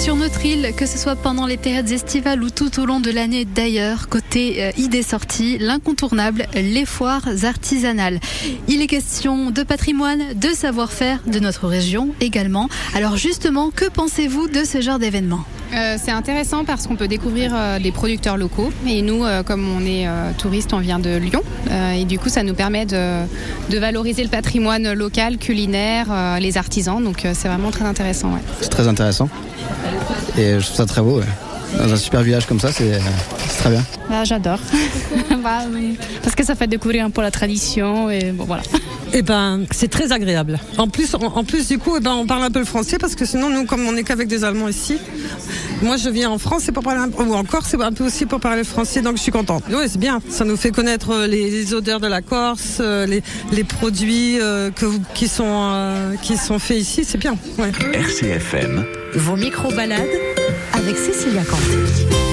Sur notre île, que ce soit pendant les périodes estivales ou tout au long de l'année d'ailleurs, côté euh, idées sorties, l'incontournable, les foires artisanales. Il est question de patrimoine, de savoir-faire de notre région également. Alors justement, que pensez-vous de ce genre d'événement? Euh, c'est intéressant parce qu'on peut découvrir euh, des producteurs locaux. Et nous, euh, comme on est touristes, on vient de Lyon. et du coup, ça nous permet de, valoriser le patrimoine local, culinaire, les artisans. Donc c'est vraiment très intéressant. C'est très intéressant. Et je trouve ça très beau. Dans un super village comme ça, c'est très bien. Bah, J'adore. Bah, parce que ça fait découvrir un peu la tradition. Et bon, voilà. Eh ben, c'est très agréable. En plus, en, plus du coup, eh ben, on parle un peu le français parce que sinon, nous, comme on n'est qu'avec des Allemands ici, moi, je viens en France, c'est pour parler un, ou encore, c'est un peu aussi pour parler français, donc je suis contente. Oui, c'est bien. Ça nous fait connaître euh, les, odeurs de la Corse, euh, les, produits euh, que, qui sont qui sont faits ici, c'est bien. Vos micro balades avec Cécilia Canté.